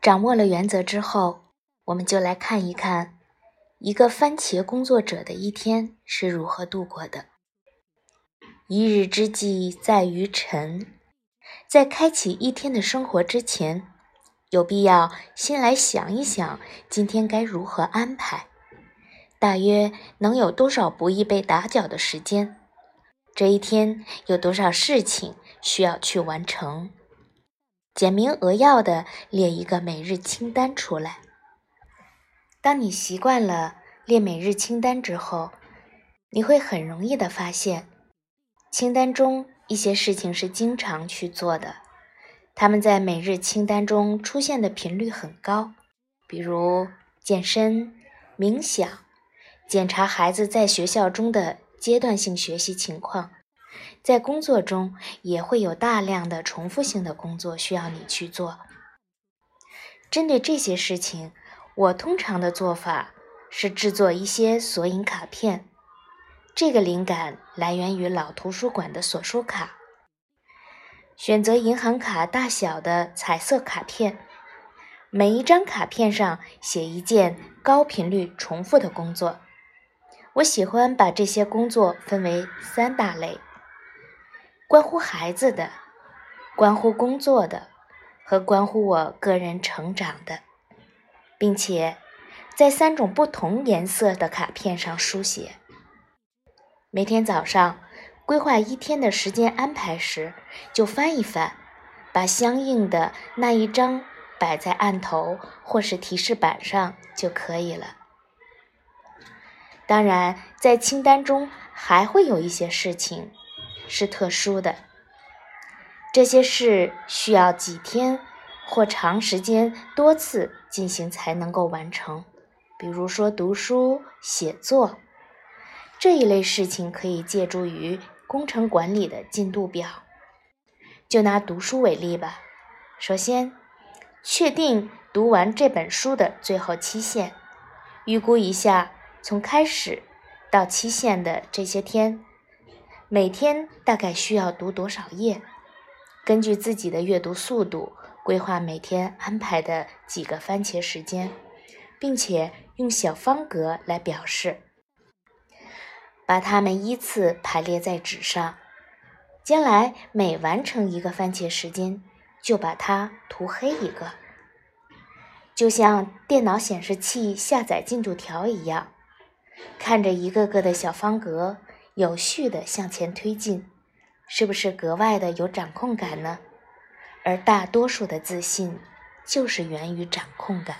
掌握了原则之后，我们就来看一看一个番茄工作者的一天是如何度过的。一日之计在于晨，在开启一天的生活之前，有必要先来想一想今天该如何安排，大约能有多少不易被打搅的时间。这一天有多少事情需要去完成？简明扼要的列一个每日清单出来。当你习惯了列每日清单之后，你会很容易的发现，清单中一些事情是经常去做的，他们在每日清单中出现的频率很高，比如健身、冥想、检查孩子在学校中的。阶段性学习情况，在工作中也会有大量的重复性的工作需要你去做。针对这些事情，我通常的做法是制作一些索引卡片。这个灵感来源于老图书馆的索书卡。选择银行卡大小的彩色卡片，每一张卡片上写一件高频率重复的工作。我喜欢把这些工作分为三大类：关乎孩子的、关乎工作的和关乎我个人成长的，并且在三种不同颜色的卡片上书写。每天早上规划一天的时间安排时，就翻一翻，把相应的那一张摆在案头或是提示板上就可以了。当然，在清单中还会有一些事情是特殊的，这些事需要几天或长时间多次进行才能够完成。比如说读书、写作这一类事情，可以借助于工程管理的进度表。就拿读书为例吧，首先确定读完这本书的最后期限，预估一下。从开始到期限的这些天，每天大概需要读多少页？根据自己的阅读速度，规划每天安排的几个番茄时间，并且用小方格来表示，把它们依次排列在纸上。将来每完成一个番茄时间，就把它涂黑一个，就像电脑显示器下载进度条一样。看着一个个的小方格有序的向前推进，是不是格外的有掌控感呢？而大多数的自信就是源于掌控感。